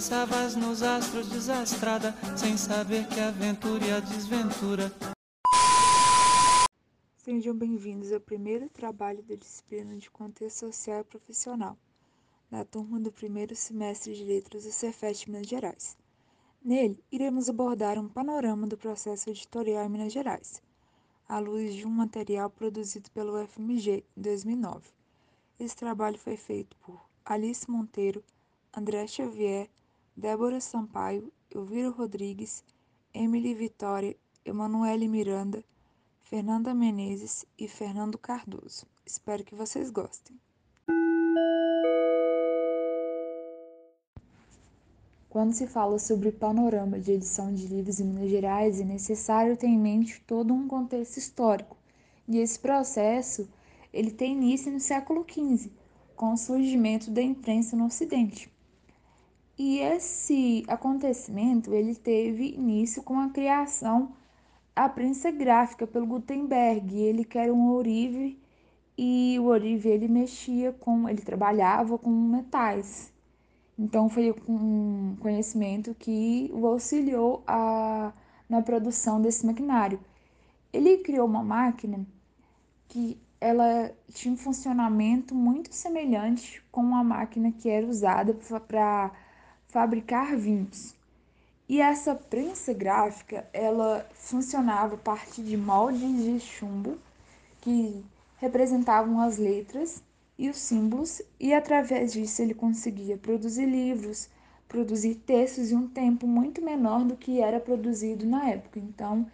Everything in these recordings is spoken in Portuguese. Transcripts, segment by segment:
Tropeçavas nos astros desastrada, sem saber que a aventura e a desventura Sejam bem-vindos ao primeiro trabalho da disciplina de Contexto Social e Profissional, da turma do primeiro semestre de Letras do Cefet Minas Gerais. Nele, iremos abordar um panorama do processo editorial em Minas Gerais, à luz de um material produzido pelo FMG em 2009. Esse trabalho foi feito por Alice Monteiro, André Xavier, Débora Sampaio, Elvira Rodrigues, Emily Vitória, Emanuele Miranda, Fernanda Menezes e Fernando Cardoso. Espero que vocês gostem. Quando se fala sobre panorama de edição de livros em Minas Gerais, é necessário ter em mente todo um contexto histórico. E esse processo ele tem início no século XV, com o surgimento da imprensa no Ocidente. E esse acontecimento ele teve início com a criação a prensa gráfica pelo Gutenberg. Ele que era um ourive e o ourive ele mexia com, ele trabalhava com metais. Então foi um conhecimento que o auxiliou a, na produção desse maquinário. Ele criou uma máquina que ela tinha um funcionamento muito semelhante com a máquina que era usada para fabricar vinhos. E essa prensa gráfica, ela funcionava a partir de moldes de chumbo que representavam as letras e os símbolos, e através disso ele conseguia produzir livros, produzir textos em um tempo muito menor do que era produzido na época. Então,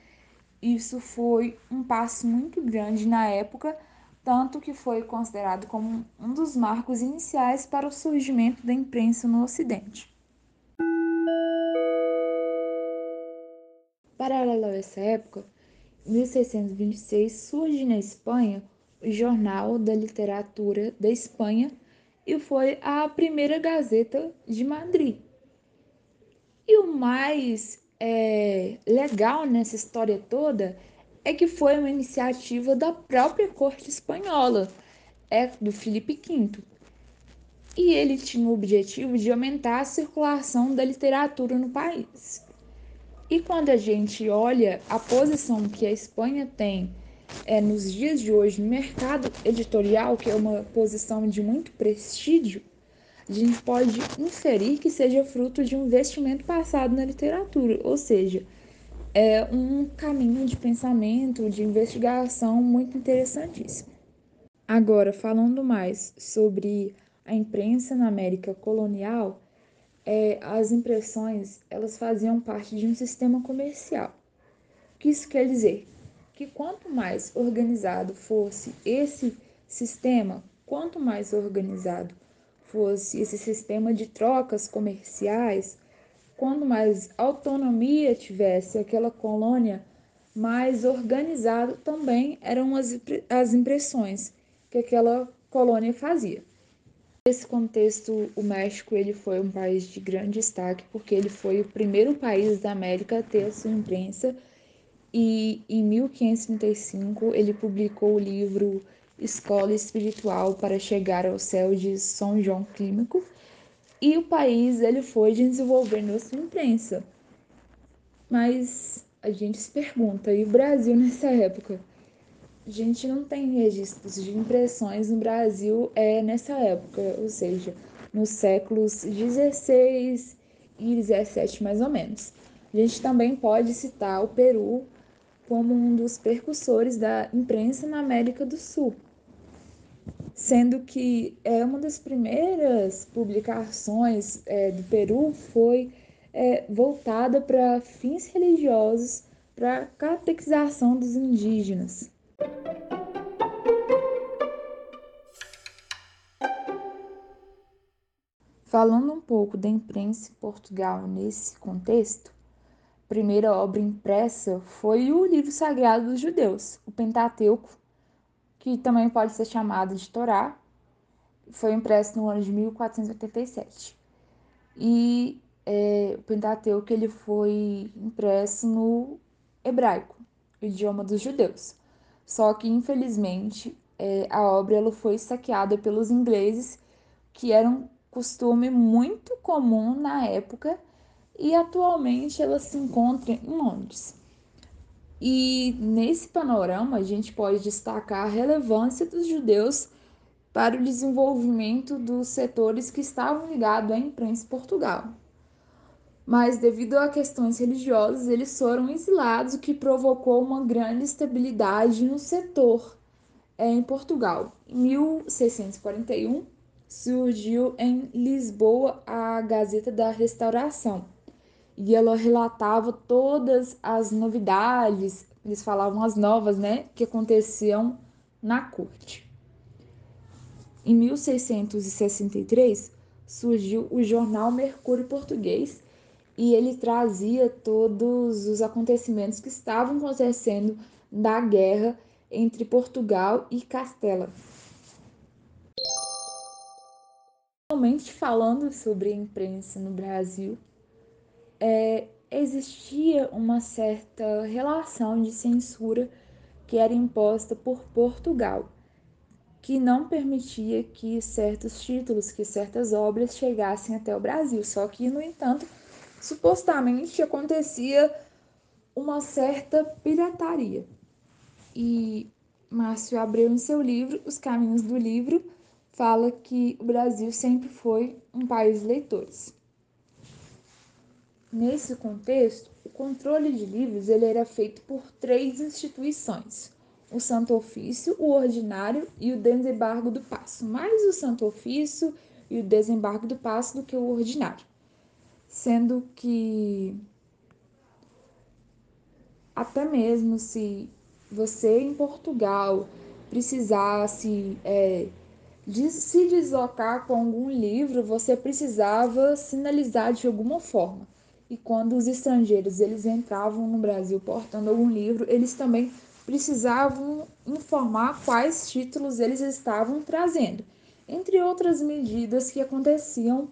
isso foi um passo muito grande na época, tanto que foi considerado como um dos marcos iniciais para o surgimento da imprensa no Ocidente. Paralelo a essa época, em 1626 surge na Espanha o Jornal da Literatura da Espanha e foi a primeira Gazeta de Madrid. E o mais é, legal nessa história toda é que foi uma iniciativa da própria corte espanhola, é do Felipe V. E ele tinha o objetivo de aumentar a circulação da literatura no país. E quando a gente olha a posição que a Espanha tem é, nos dias de hoje no mercado editorial, que é uma posição de muito prestígio, a gente pode inferir que seja fruto de um investimento passado na literatura, ou seja, é um caminho de pensamento, de investigação muito interessantíssimo. Agora, falando mais sobre a imprensa na América colonial, é, as impressões elas faziam parte de um sistema comercial. O que isso quer dizer? Que quanto mais organizado fosse esse sistema, quanto mais organizado fosse esse sistema de trocas comerciais, quanto mais autonomia tivesse aquela colônia, mais organizado também eram as, as impressões que aquela colônia fazia. Nesse contexto, o México ele foi um país de grande destaque porque ele foi o primeiro país da América a ter a sua imprensa e em 1535 ele publicou o livro Escola Espiritual para Chegar ao Céu de São João Clínico e o país ele foi desenvolvendo a sua imprensa. Mas a gente se pergunta, e o Brasil nessa época? A gente não tem registros de impressões no Brasil é nessa época, ou seja, nos séculos 16 e 17 mais ou menos. A gente também pode citar o Peru como um dos percussores da imprensa na América do Sul, sendo que é uma das primeiras publicações é, do Peru foi é, voltada para fins religiosos, para catequização dos indígenas. Falando um pouco da imprensa em Portugal nesse contexto, primeira obra impressa foi o livro sagrado dos judeus, o Pentateuco, que também pode ser chamado de Torá, foi impresso no ano de 1487. E é, o Pentateuco ele foi impresso no hebraico, o idioma dos judeus. Só que, infelizmente, é, a obra ela foi saqueada pelos ingleses, que era um costume muito comum na época, e atualmente ela se encontra em Londres. E nesse panorama, a gente pode destacar a relevância dos judeus para o desenvolvimento dos setores que estavam ligados à imprensa em Portugal. Mas, devido a questões religiosas, eles foram exilados, o que provocou uma grande instabilidade no setor é, em Portugal. Em 1641, surgiu em Lisboa a Gazeta da Restauração e ela relatava todas as novidades, eles falavam as novas, né, que aconteciam na corte. Em 1663 surgiu o jornal Mercúrio Português e ele trazia todos os acontecimentos que estavam acontecendo da guerra entre Portugal e Castela. Realmente falando sobre a imprensa no Brasil, é, existia uma certa relação de censura que era imposta por Portugal, que não permitia que certos títulos, que certas obras chegassem até o Brasil. Só que, no entanto, supostamente acontecia uma certa pirataria. E Márcio Abreu, em seu livro Os Caminhos do Livro, fala que o Brasil sempre foi um país de leitores. Nesse contexto, o controle de livros ele era feito por três instituições: o Santo Ofício, o Ordinário e o Desembargo do Passo. Mais o Santo Ofício e o Desembargo do Passo do que o Ordinário. Sendo que até mesmo se você em Portugal precisasse é, de se deslocar com algum livro, você precisava sinalizar de alguma forma. E quando os estrangeiros eles entravam no Brasil portando algum livro, eles também precisavam informar quais títulos eles estavam trazendo, entre outras medidas que aconteciam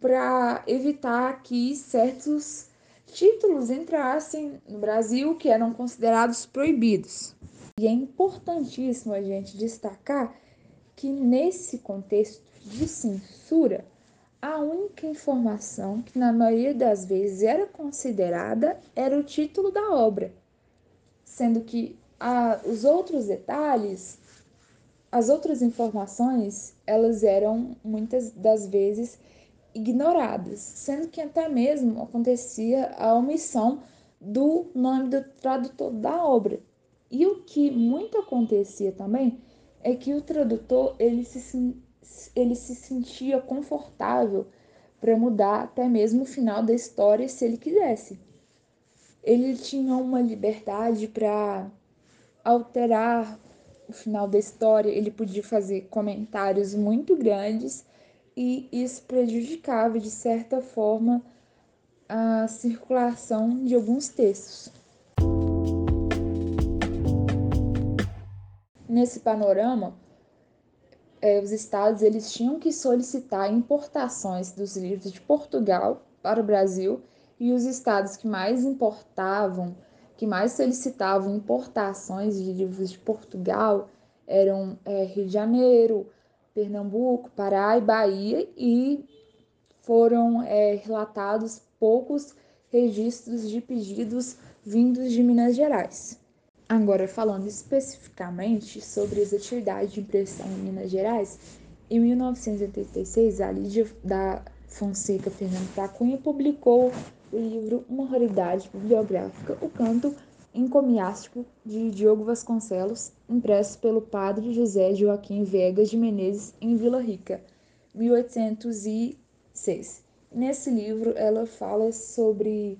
para evitar que certos títulos entrassem no Brasil que eram considerados proibidos. E é importantíssimo a gente destacar que nesse contexto de censura, a única informação que, na maioria das vezes, era considerada era o título da obra, sendo que a, os outros detalhes, as outras informações, elas eram muitas das vezes ignoradas, sendo que até mesmo acontecia a omissão do nome do tradutor da obra. E o que muito acontecia também é que o tradutor ele se ele se sentia confortável para mudar até mesmo o final da história se ele quisesse. Ele tinha uma liberdade para alterar o final da história, ele podia fazer comentários muito grandes e isso prejudicava de certa forma a circulação de alguns textos. Nesse panorama, é, os estados eles tinham que solicitar importações dos livros de Portugal para o Brasil e os estados que mais importavam, que mais solicitavam importações de livros de Portugal eram é, Rio de Janeiro, Pernambuco, Pará e Bahia e foram é, relatados poucos registros de pedidos vindos de Minas Gerais. Agora, falando especificamente sobre as atividades de impressão em Minas Gerais, em 1986, a Lídia da Fonseca Fernando Tacunha publicou o livro Uma Raridade Bibliográfica, O Canto Encomiástico de Diogo Vasconcelos, impresso pelo padre José Joaquim Vegas de Menezes em Vila Rica, 1806. Nesse livro, ela fala sobre,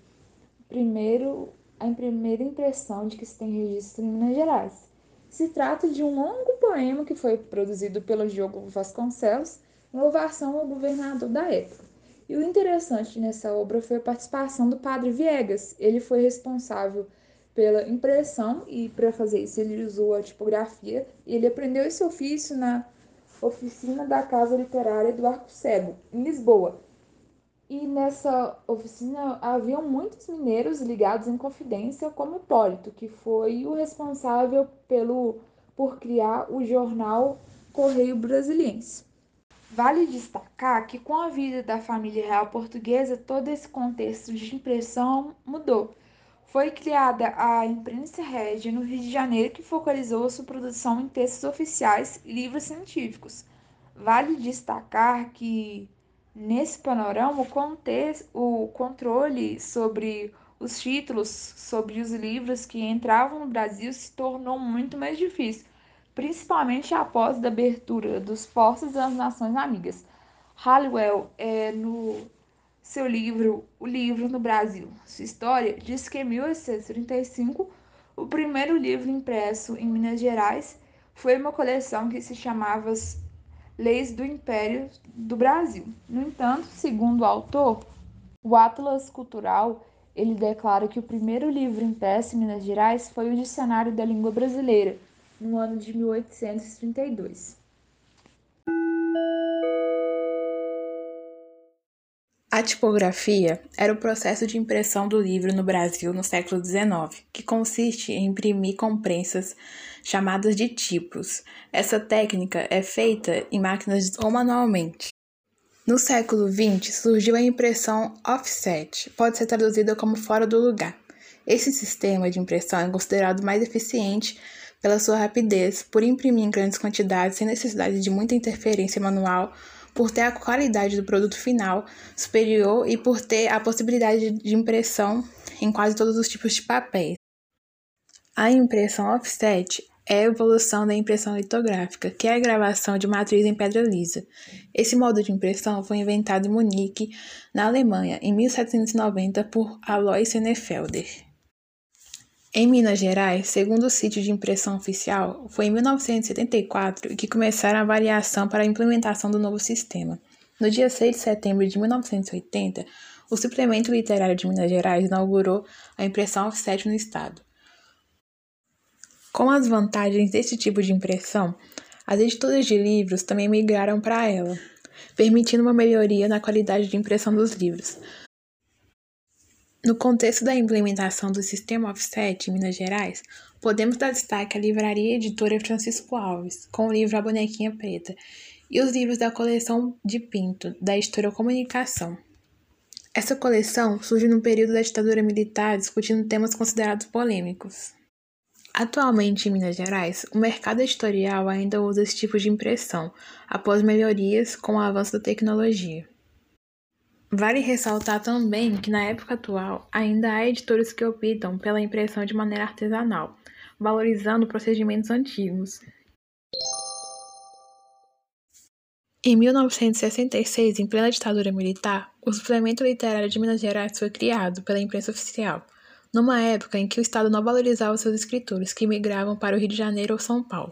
primeiro, a primeira impressão de que se tem registro em Minas Gerais. Se trata de um longo poema que foi produzido pelo Diogo Vasconcelos em louvação ao governador da época. E o interessante nessa obra foi a participação do Padre Viegas. Ele foi responsável pela impressão e para fazer isso ele usou a tipografia e ele aprendeu esse ofício na oficina da Casa Literária do Arco Cego, em Lisboa. E nessa oficina haviam muitos mineiros ligados em confidência, como Hipólito, que foi o responsável pelo, por criar o jornal Correio Brasiliense. Vale destacar que com a vida da família real portuguesa, todo esse contexto de impressão mudou. Foi criada a Imprensa Régia no Rio de Janeiro, que focalizou sua produção em textos oficiais e livros científicos. Vale destacar que nesse panorama o, contexto, o controle sobre os títulos, sobre os livros que entravam no Brasil se tornou muito mais difícil principalmente após a abertura dos portos das nações amigas. Halliwell, é, no seu livro O Livro no Brasil, sua história, diz que em 1835, o primeiro livro impresso em Minas Gerais foi uma coleção que se chamava Leis do Império do Brasil. No entanto, segundo o autor, o Atlas Cultural ele declara que o primeiro livro impresso em Minas Gerais foi o Dicionário da Língua Brasileira, no ano de 1832. A tipografia era o processo de impressão do livro no Brasil no século XIX, que consiste em imprimir com prensas chamadas de tipos. Essa técnica é feita em máquinas ou manualmente. No século XX surgiu a impressão offset, pode ser traduzida como fora do lugar. Esse sistema de impressão é considerado mais eficiente pela sua rapidez, por imprimir em grandes quantidades sem necessidade de muita interferência manual, por ter a qualidade do produto final superior e por ter a possibilidade de impressão em quase todos os tipos de papéis. A impressão offset é a evolução da impressão litográfica, que é a gravação de matriz em pedra lisa. Esse modo de impressão foi inventado em Munique, na Alemanha, em 1790 por Alois Senefelder. Em Minas Gerais, segundo o sítio de impressão oficial, foi em 1974 que começaram a variação para a implementação do novo sistema. No dia 6 de setembro de 1980, o Suplemento Literário de Minas Gerais inaugurou a impressão offset no estado. Com as vantagens desse tipo de impressão, as editoras de livros também migraram para ela, permitindo uma melhoria na qualidade de impressão dos livros, no contexto da implementação do sistema offset em Minas Gerais, podemos dar destaque à livraria editora Francisco Alves, com o livro A Bonequinha Preta, e os livros da coleção de Pinto, da editora Comunicação. Essa coleção surge no período da ditadura militar, discutindo temas considerados polêmicos. Atualmente, em Minas Gerais, o mercado editorial ainda usa esse tipo de impressão, após melhorias com o avanço da tecnologia. Vale ressaltar também que na época atual ainda há editores que optam pela impressão de maneira artesanal, valorizando procedimentos antigos. Em 1966, em plena ditadura militar, o Suplemento Literário de Minas Gerais foi criado pela imprensa oficial, numa época em que o Estado não valorizava seus escritores que migravam para o Rio de Janeiro ou São Paulo.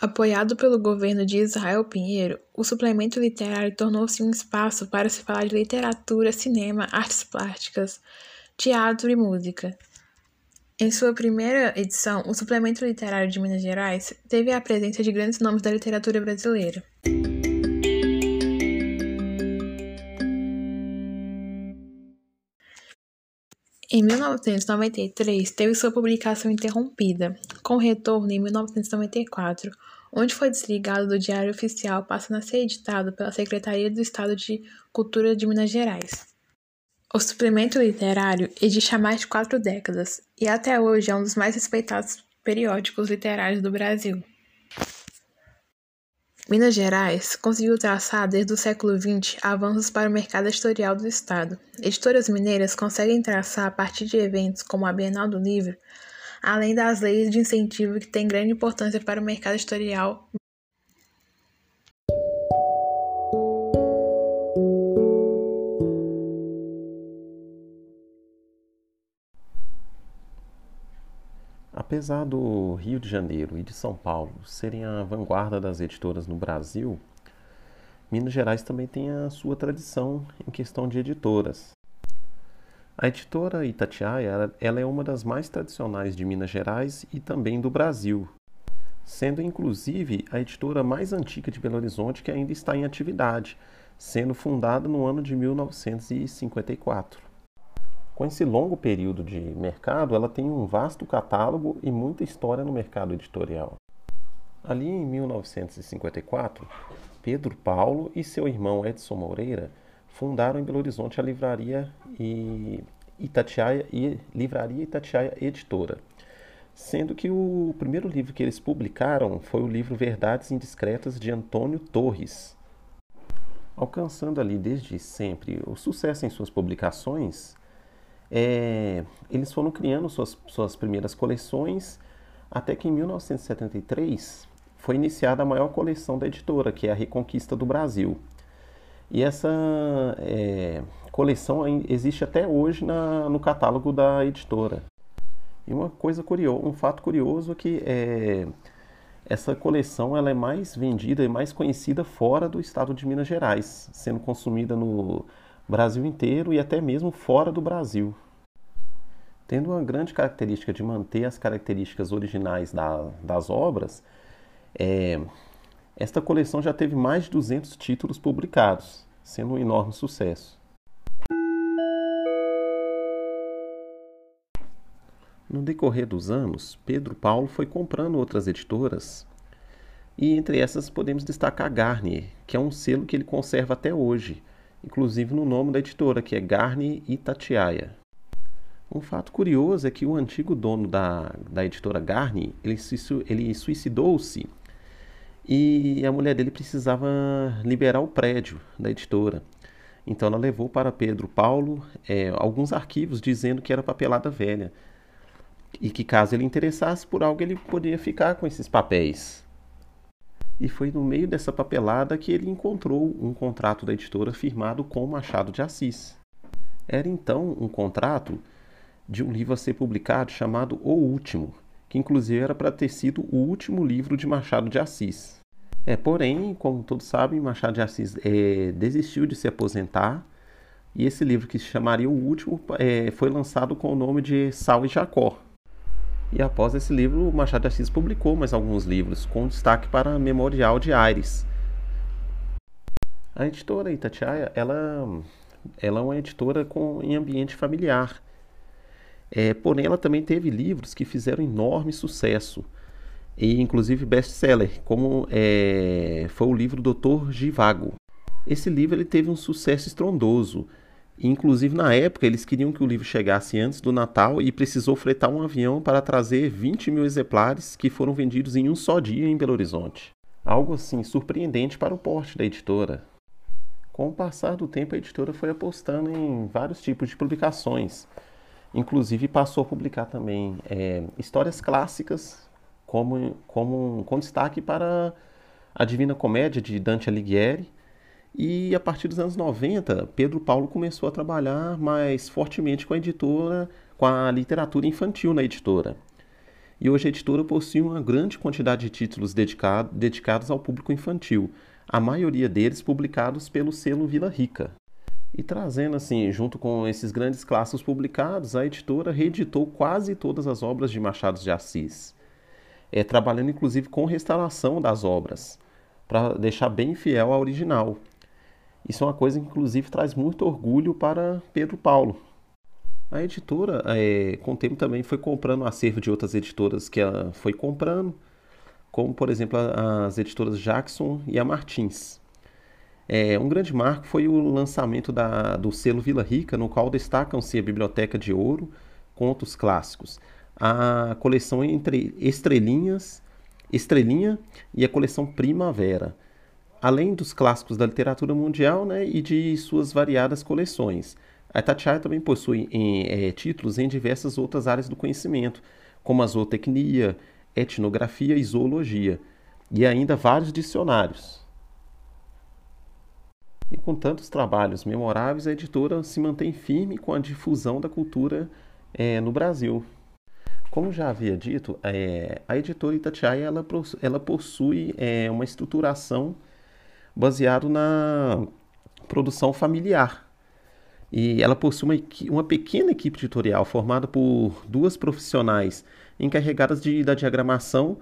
Apoiado pelo governo de Israel Pinheiro, o suplemento literário tornou-se um espaço para se falar de literatura, cinema, artes plásticas, teatro e música. Em sua primeira edição, o suplemento literário de Minas Gerais teve a presença de grandes nomes da literatura brasileira. Em 1993, teve sua publicação interrompida, com retorno em 1994, onde foi desligado do Diário Oficial, passando a ser editado pela Secretaria do Estado de Cultura de Minas Gerais. O suplemento literário existe há mais de quatro décadas e até hoje é um dos mais respeitados periódicos literários do Brasil. Minas Gerais conseguiu traçar desde o século XX avanços para o mercado editorial do Estado. Editoras mineiras conseguem traçar a partir de eventos como a Bienal do Livro, além das leis de incentivo que têm grande importância para o mercado editorial Apesar do Rio de Janeiro e de São Paulo serem a vanguarda das editoras no Brasil, Minas Gerais também tem a sua tradição em questão de editoras. A editora Itatiaia ela é uma das mais tradicionais de Minas Gerais e também do Brasil, sendo inclusive a editora mais antiga de Belo Horizonte que ainda está em atividade, sendo fundada no ano de 1954. Com esse longo período de mercado, ela tem um vasto catálogo e muita história no mercado editorial. Ali em 1954, Pedro Paulo e seu irmão Edson Moreira fundaram em Belo Horizonte a livraria e Itatiaia e Livraria Itatiaia Editora, sendo que o primeiro livro que eles publicaram foi o livro Verdades Indiscretas de Antônio Torres. Alcançando ali desde sempre o sucesso em suas publicações, é, eles foram criando suas, suas primeiras coleções até que em 1973 foi iniciada a maior coleção da editora, que é a Reconquista do Brasil. E essa é, coleção existe até hoje na, no catálogo da editora. E uma coisa curiosa, um fato curioso é que é, essa coleção ela é mais vendida e mais conhecida fora do estado de Minas Gerais, sendo consumida no Brasil inteiro e até mesmo fora do Brasil. Tendo uma grande característica de manter as características originais da, das obras, é, esta coleção já teve mais de 200 títulos publicados, sendo um enorme sucesso. No decorrer dos anos, Pedro Paulo foi comprando outras editoras, e entre essas podemos destacar a Garnier, que é um selo que ele conserva até hoje, inclusive no nome da editora, que é Garnier Itatiaia. Um fato curioso é que o antigo dono da, da editora Garnier, ele, ele suicidou-se e a mulher dele precisava liberar o prédio da editora. Então ela levou para Pedro Paulo é, alguns arquivos dizendo que era papelada velha e que caso ele interessasse por algo ele poderia ficar com esses papéis. E foi no meio dessa papelada que ele encontrou um contrato da editora firmado com Machado de Assis. Era então um contrato de um livro a ser publicado chamado O Último, que inclusive era para ter sido o último livro de Machado de Assis. É, porém, como todos sabem, Machado de Assis é, desistiu de se aposentar e esse livro, que se chamaria O Último, é, foi lançado com o nome de Sal e Jacó. E após esse livro, Machado de Assis publicou mais alguns livros, com destaque para Memorial de Aires. A editora Itatiaia, ela, ela é uma editora com, em ambiente familiar. É, porém, ela também teve livros que fizeram enorme sucesso, e inclusive best-seller, como é, foi o livro Doutor Givago. Esse livro ele teve um sucesso estrondoso, inclusive na época eles queriam que o livro chegasse antes do Natal e precisou fretar um avião para trazer 20 mil exemplares que foram vendidos em um só dia em Belo Horizonte. Algo assim surpreendente para o porte da editora. Com o passar do tempo, a editora foi apostando em vários tipos de publicações, Inclusive passou a publicar também é, histórias clássicas, como, como com destaque para a Divina Comédia de Dante Alighieri. E a partir dos anos 90, Pedro Paulo começou a trabalhar mais fortemente com a editora, com a literatura infantil na editora. E hoje a editora possui uma grande quantidade de títulos dedicado, dedicados ao público infantil, a maioria deles publicados pelo selo Vila Rica. E trazendo assim, junto com esses grandes clássicos publicados, a editora reeditou quase todas as obras de Machado de Assis, é, trabalhando inclusive com restauração das obras, para deixar bem fiel ao original. Isso é uma coisa que inclusive traz muito orgulho para Pedro Paulo. A editora, é, com o tempo, também foi comprando acervo de outras editoras que ela foi comprando, como por exemplo as editoras Jackson e a Martins. É, um grande marco foi o lançamento da, do selo Vila Rica, no qual destacam-se a Biblioteca de Ouro, contos clássicos, a coleção entre Estrelinhas, Estrelinha e a coleção Primavera, além dos clássicos da literatura mundial né, e de suas variadas coleções. A Itatiaia também possui em, é, títulos em diversas outras áreas do conhecimento, como a zootecnia, etnografia e zoologia, e ainda vários dicionários. E com tantos trabalhos memoráveis, a editora se mantém firme com a difusão da cultura é, no Brasil. Como já havia dito, é, a editora Itatiaia ela, ela possui é, uma estruturação baseado na produção familiar. E ela possui uma, uma pequena equipe editorial formada por duas profissionais encarregadas de, da diagramação.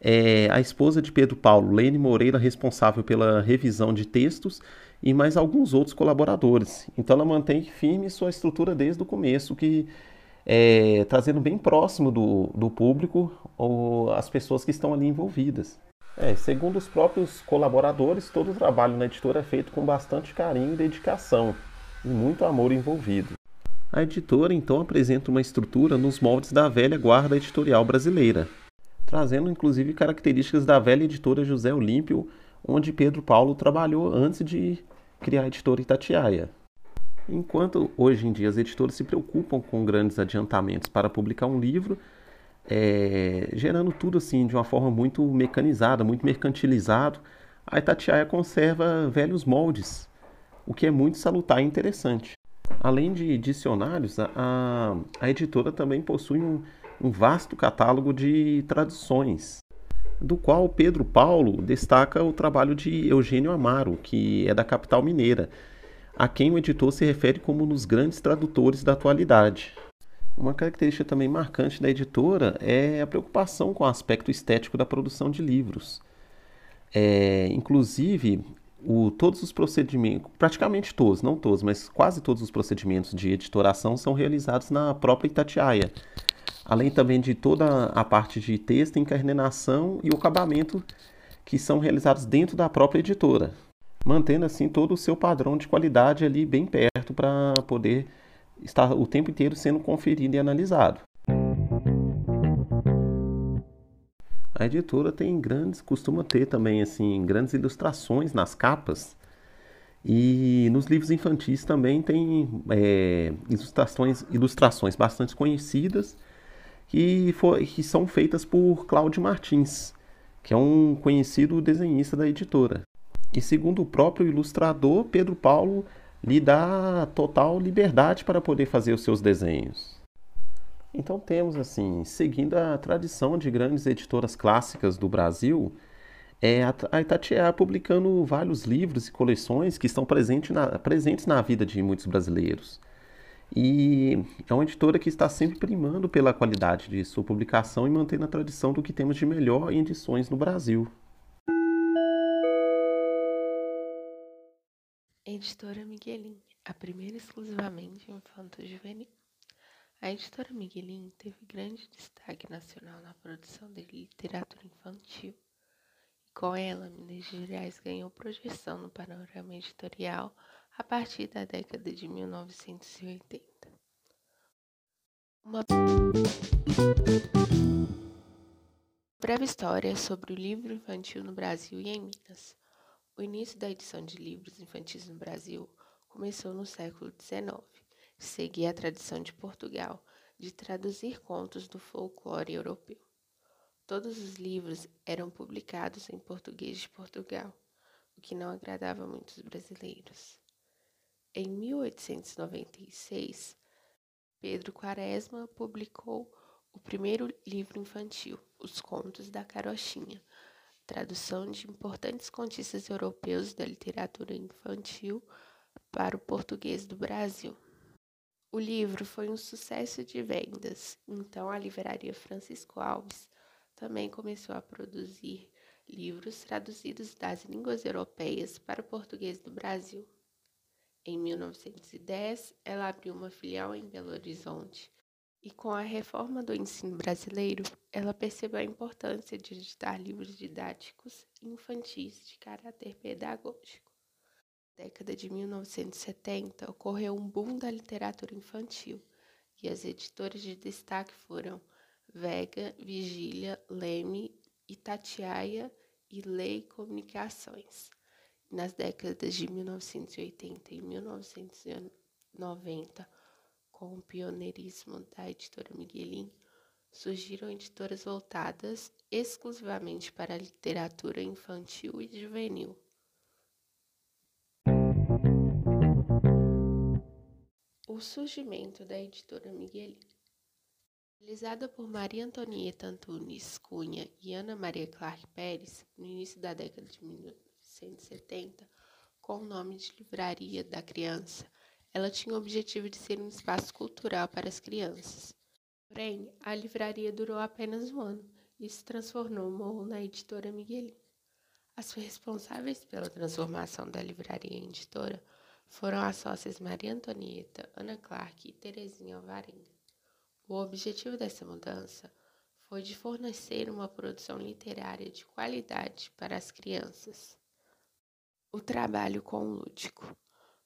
É, a esposa de Pedro Paulo, Lene Moreira, responsável pela revisão de textos, e mais alguns outros colaboradores. Então ela mantém firme sua estrutura desde o começo, que é, trazendo bem próximo do, do público ou as pessoas que estão ali envolvidas. É, segundo os próprios colaboradores, todo o trabalho na editora é feito com bastante carinho e dedicação e muito amor envolvido. A editora então apresenta uma estrutura nos moldes da velha guarda editorial brasileira, trazendo inclusive características da velha editora José Olímpio, onde Pedro Paulo trabalhou antes de criar a editora Itatiaia. Enquanto hoje em dia as editoras se preocupam com grandes adiantamentos para publicar um livro, é, gerando tudo assim de uma forma muito mecanizada, muito mercantilizado, a Itatiaia conserva velhos moldes, o que é muito salutar e interessante. Além de dicionários, a, a editora também possui um, um vasto catálogo de traduções, do qual Pedro Paulo destaca o trabalho de Eugênio Amaro, que é da capital mineira, a quem o editor se refere como um dos grandes tradutores da atualidade. Uma característica também marcante da editora é a preocupação com o aspecto estético da produção de livros. É, inclusive, o, todos os procedimentos, praticamente todos, não todos, mas quase todos os procedimentos de editoração são realizados na própria Itatiaia, além também de toda a parte de texto, encarnação e o acabamento que são realizados dentro da própria editora, mantendo assim todo o seu padrão de qualidade ali bem perto para poder estar o tempo inteiro sendo conferido e analisado. A editora tem grandes, costuma ter também assim grandes ilustrações nas capas e nos livros infantis também tem é, ilustrações, ilustrações bastante conhecidas que, for, que são feitas por Cláudio Martins, que é um conhecido desenhista da editora. E segundo o próprio ilustrador, Pedro Paulo lhe dá total liberdade para poder fazer os seus desenhos. Então temos assim, seguindo a tradição de grandes editoras clássicas do Brasil, é a Itatiaia publicando vários livros e coleções que estão presentes na, presentes na vida de muitos brasileiros. E é uma editora que está sempre primando pela qualidade de sua publicação e mantendo a tradição do que temos de melhor em edições no Brasil. Editora Miguelin, a primeira exclusivamente infanto-juvenil. A editora Miguelin teve grande destaque nacional na produção de literatura infantil. E com ela, Minas Gerais ganhou projeção no panorama editorial a partir da década de 1980. Uma breve história sobre o livro infantil no Brasil e em Minas. O início da edição de livros infantis no Brasil começou no século XIX. Seguia a tradição de Portugal de traduzir contos do folclore europeu. Todos os livros eram publicados em português de Portugal, o que não agradava muitos brasileiros. Em 1896, Pedro Quaresma publicou o primeiro livro infantil, Os Contos da Carochinha, tradução de importantes contistas europeus da literatura infantil para o português do Brasil. O livro foi um sucesso de vendas, então a livraria Francisco Alves também começou a produzir livros traduzidos das línguas europeias para o português do Brasil. Em 1910, ela abriu uma filial em Belo Horizonte e com a reforma do ensino brasileiro, ela percebeu a importância de editar livros didáticos infantis de caráter pedagógico. Na década de 1970, ocorreu um boom da literatura infantil e as editoras de destaque foram Vega, Vigília, Leme, Itatiaia e Lei Comunicações. Nas décadas de 1980 e 1990, com o pioneirismo da editora Miguelin, surgiram editoras voltadas exclusivamente para a literatura infantil e juvenil. O surgimento da editora Miguelin. Realizada por Maria Antonieta Antunes Cunha e Ana Maria Clark Pérez no início da década de 1970 com o nome de Livraria da Criança. Ela tinha o objetivo de ser um espaço cultural para as crianças. Porém, a livraria durou apenas um ano e se transformou na editora Miguelin. As responsáveis pela transformação da livraria em editora foram as sócias Maria Antonieta, Ana Clark e Terezinha Alvarenga. O objetivo dessa mudança foi de fornecer uma produção literária de qualidade para as crianças. O trabalho com o lúdico.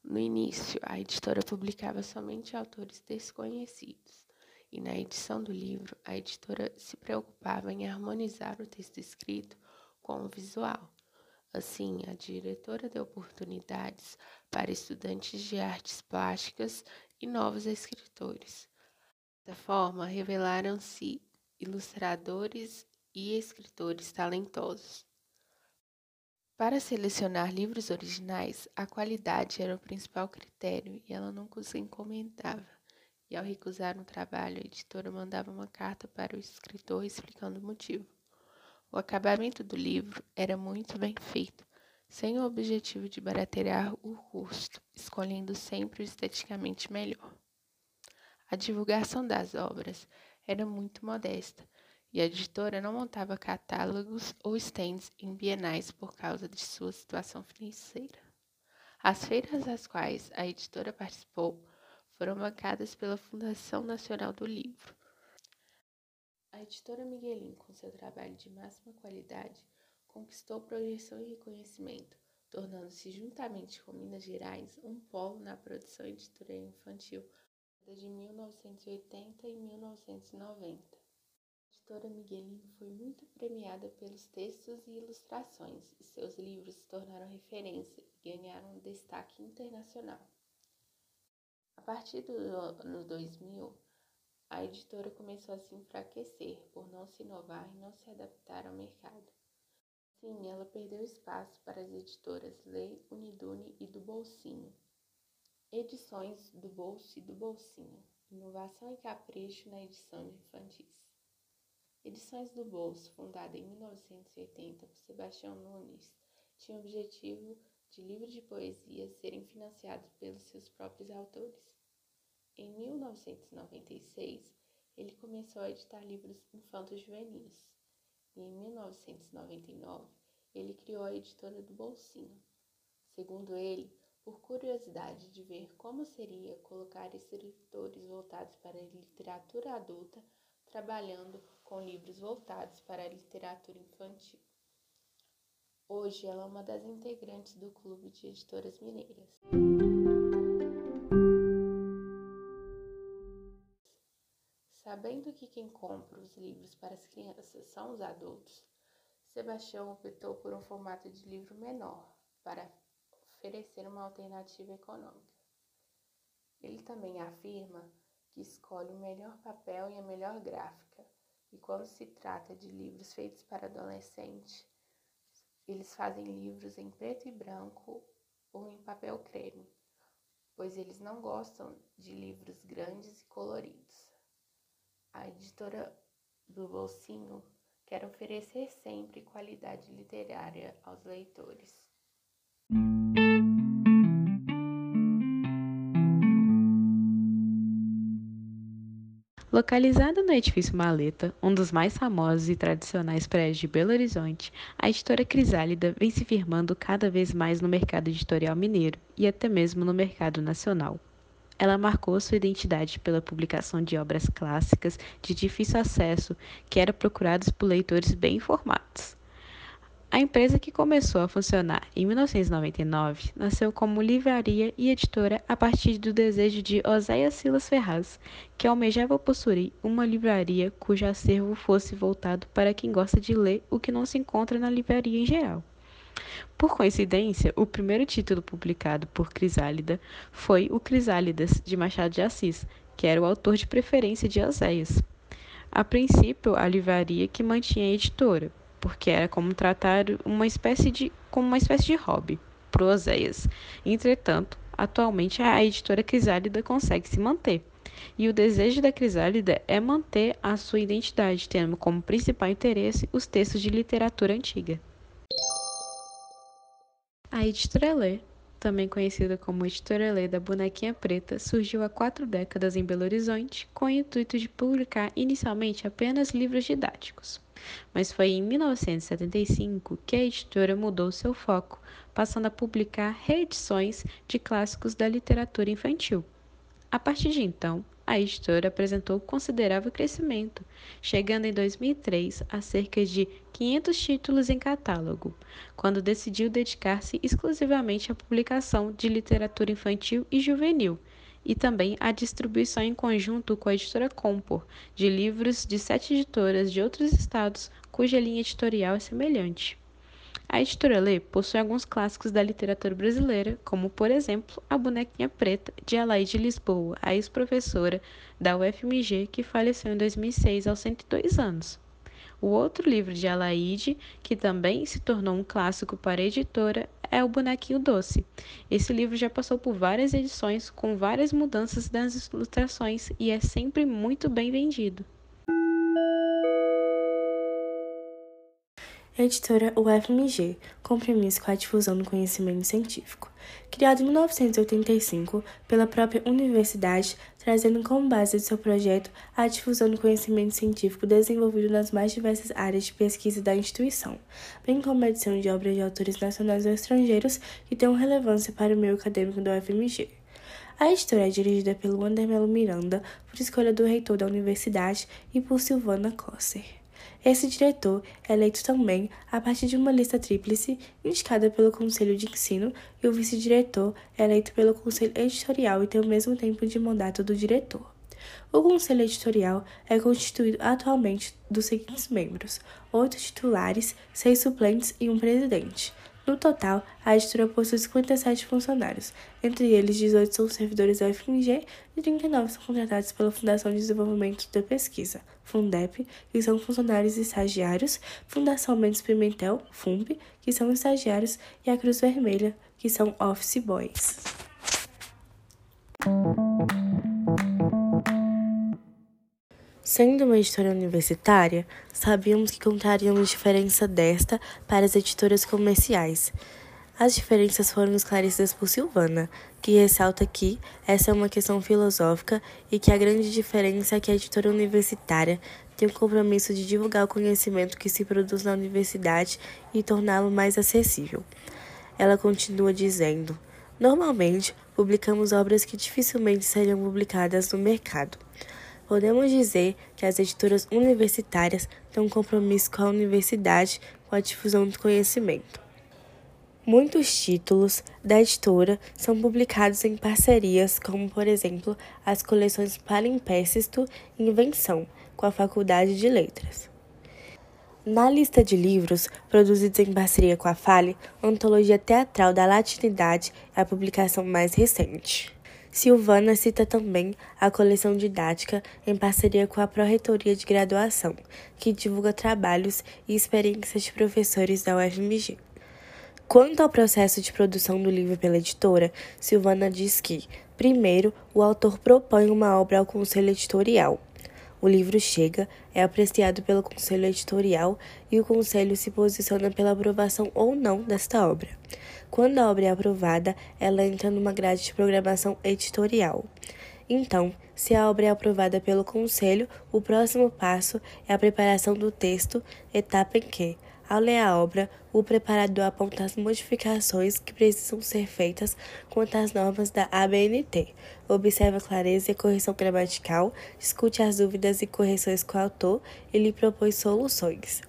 No início, a editora publicava somente autores desconhecidos, e na edição do livro, a editora se preocupava em harmonizar o texto escrito com o visual. Assim, a diretora deu oportunidades para estudantes de artes plásticas e novos escritores. Dessa forma, revelaram-se ilustradores e escritores talentosos. Para selecionar livros originais, a qualidade era o principal critério e ela nunca se encomendava. E ao recusar um trabalho, a editora mandava uma carta para o escritor explicando o motivo. O acabamento do livro era muito bem feito, sem o objetivo de baratear o custo, escolhendo sempre o esteticamente melhor. A divulgação das obras era muito modesta e a editora não montava catálogos ou stands em bienais por causa de sua situação financeira. As feiras às quais a editora participou foram bancadas pela Fundação Nacional do Livro. A editora Miguelin, com seu trabalho de máxima qualidade, conquistou projeção e reconhecimento, tornando-se, juntamente com Minas Gerais, um polo na produção editorial infantil de 1980 e 1990. A editora Miguelin foi muito premiada pelos textos e ilustrações, e seus livros se tornaram referência e ganharam um destaque internacional. A partir do ano 2000, a editora começou a se enfraquecer por não se inovar e não se adaptar ao mercado. Sim, ela perdeu espaço para as editoras Lei, Unidune e do Bolsinho. Edições do Bolso e do Bolsinho. Inovação e capricho na edição de infantis. Edições do Bolso, fundada em 1980 por Sebastião Nunes, tinha o objetivo de livros de poesia serem financiados pelos seus próprios autores. Em 1996, ele começou a editar livros infantos juvenis e em 1999 ele criou a editora do Bolsinho. Segundo ele, por curiosidade de ver como seria colocar escritores voltados para a literatura adulta trabalhando com livros voltados para a literatura infantil. Hoje ela é uma das integrantes do Clube de Editoras Mineiras. Sabendo que quem compra os livros para as crianças são os adultos, Sebastião optou por um formato de livro menor para oferecer uma alternativa econômica. Ele também afirma que escolhe o melhor papel e a melhor gráfica, e quando se trata de livros feitos para adolescente, eles fazem livros em preto e branco ou em papel creme, pois eles não gostam de livros grandes e coloridos. A editora do Bolsinho quer oferecer sempre qualidade literária aos leitores. Localizada no edifício Maleta, um dos mais famosos e tradicionais prédios de Belo Horizonte, a editora Crisálida vem se firmando cada vez mais no mercado editorial mineiro e até mesmo no mercado nacional. Ela marcou sua identidade pela publicação de obras clássicas de difícil acesso que eram procuradas por leitores bem informados. A empresa que começou a funcionar em 1999 nasceu como livraria e editora a partir do desejo de Oséias Silas Ferraz, que almejava possuir uma livraria cujo acervo fosse voltado para quem gosta de ler o que não se encontra na livraria em geral. Por coincidência, o primeiro título publicado por Crisálida foi O Crisálidas, de Machado de Assis, que era o autor de preferência de Oséias. A princípio, a livraria que mantinha a editora, porque era como tratar uma espécie de como uma espécie de hobby para Oséias. Entretanto, atualmente a editora Crisálida consegue se manter. E o desejo da Crisálida é manter a sua identidade, tendo como principal interesse os textos de literatura antiga. A editora Lê, também conhecida como editora Lê da Bonequinha Preta, surgiu há quatro décadas em Belo Horizonte com o intuito de publicar inicialmente apenas livros didáticos. Mas foi em 1975 que a editora mudou seu foco, passando a publicar reedições de clássicos da literatura infantil. A partir de então, a editora apresentou considerável crescimento, chegando em 2003 a cerca de 500 títulos em catálogo, quando decidiu dedicar-se exclusivamente à publicação de literatura infantil e juvenil, e também à distribuição em conjunto com a editora Compor, de livros de sete editoras de outros estados cuja linha editorial é semelhante. A editora Lê possui alguns clássicos da literatura brasileira, como, por exemplo, A Bonequinha Preta, de Alaide Lisboa, a ex-professora da UFMG, que faleceu em 2006 aos 102 anos. O outro livro de Alaide, que também se tornou um clássico para a editora, é O Bonequinho Doce. Esse livro já passou por várias edições, com várias mudanças das ilustrações e é sempre muito bem vendido. Editora UFMG, compromisso com a difusão do conhecimento científico. Criado em 1985 pela própria universidade, trazendo como base de seu projeto a difusão do conhecimento científico desenvolvido nas mais diversas áreas de pesquisa da instituição, bem como a edição de obras de autores nacionais ou estrangeiros que tenham relevância para o meio acadêmico da UFMG. A editora é dirigida pelo Andermelo Miranda, por escolha do reitor da universidade, e por Silvana Kosser. Esse diretor é eleito também a partir de uma lista tríplice indicada pelo Conselho de Ensino e o vice-diretor é eleito pelo Conselho Editorial e tem o mesmo tempo de mandato do diretor. O Conselho Editorial é constituído atualmente dos seguintes membros: oito titulares, seis suplentes e um presidente. No total, a editora possui 57 funcionários, entre eles 18 são servidores da UFMG e 39 são contratados pela Fundação de Desenvolvimento da Pesquisa, Fundep, que são funcionários estagiários, Fundação Mendes Pimentel, FUMP, que são estagiários, e a Cruz Vermelha, que são office boys. Sendo uma editora universitária, sabíamos que contaríamos diferença desta para as editoras comerciais. As diferenças foram esclarecidas por Silvana, que ressalta que essa é uma questão filosófica e que a grande diferença é que a editora universitária tem o compromisso de divulgar o conhecimento que se produz na universidade e torná-lo mais acessível. Ela continua dizendo: Normalmente, publicamos obras que dificilmente seriam publicadas no mercado. Podemos dizer que as editoras universitárias têm um compromisso com a universidade com a difusão do conhecimento. Muitos títulos da editora são publicados em parcerias, como, por exemplo, as coleções Palimpsesto e Invenção, com a Faculdade de Letras. Na lista de livros produzidos em parceria com a Fale, a Antologia Teatral da Latinidade é a publicação mais recente. Silvana cita também a coleção didática em parceria com a Pró-Reitoria de Graduação, que divulga trabalhos e experiências de professores da UFMG. Quanto ao processo de produção do livro pela editora, Silvana diz que, primeiro, o autor propõe uma obra ao conselho editorial. O livro chega, é apreciado pelo conselho editorial e o conselho se posiciona pela aprovação ou não desta obra. Quando a obra é aprovada, ela entra numa grade de programação editorial. Então, se a obra é aprovada pelo Conselho, o próximo passo é a preparação do texto, etapa em que, ao ler a obra, o preparador aponta as modificações que precisam ser feitas quanto às normas da ABNT, observa a clareza e a correção gramatical, discute as dúvidas e correções com o autor e lhe propõe soluções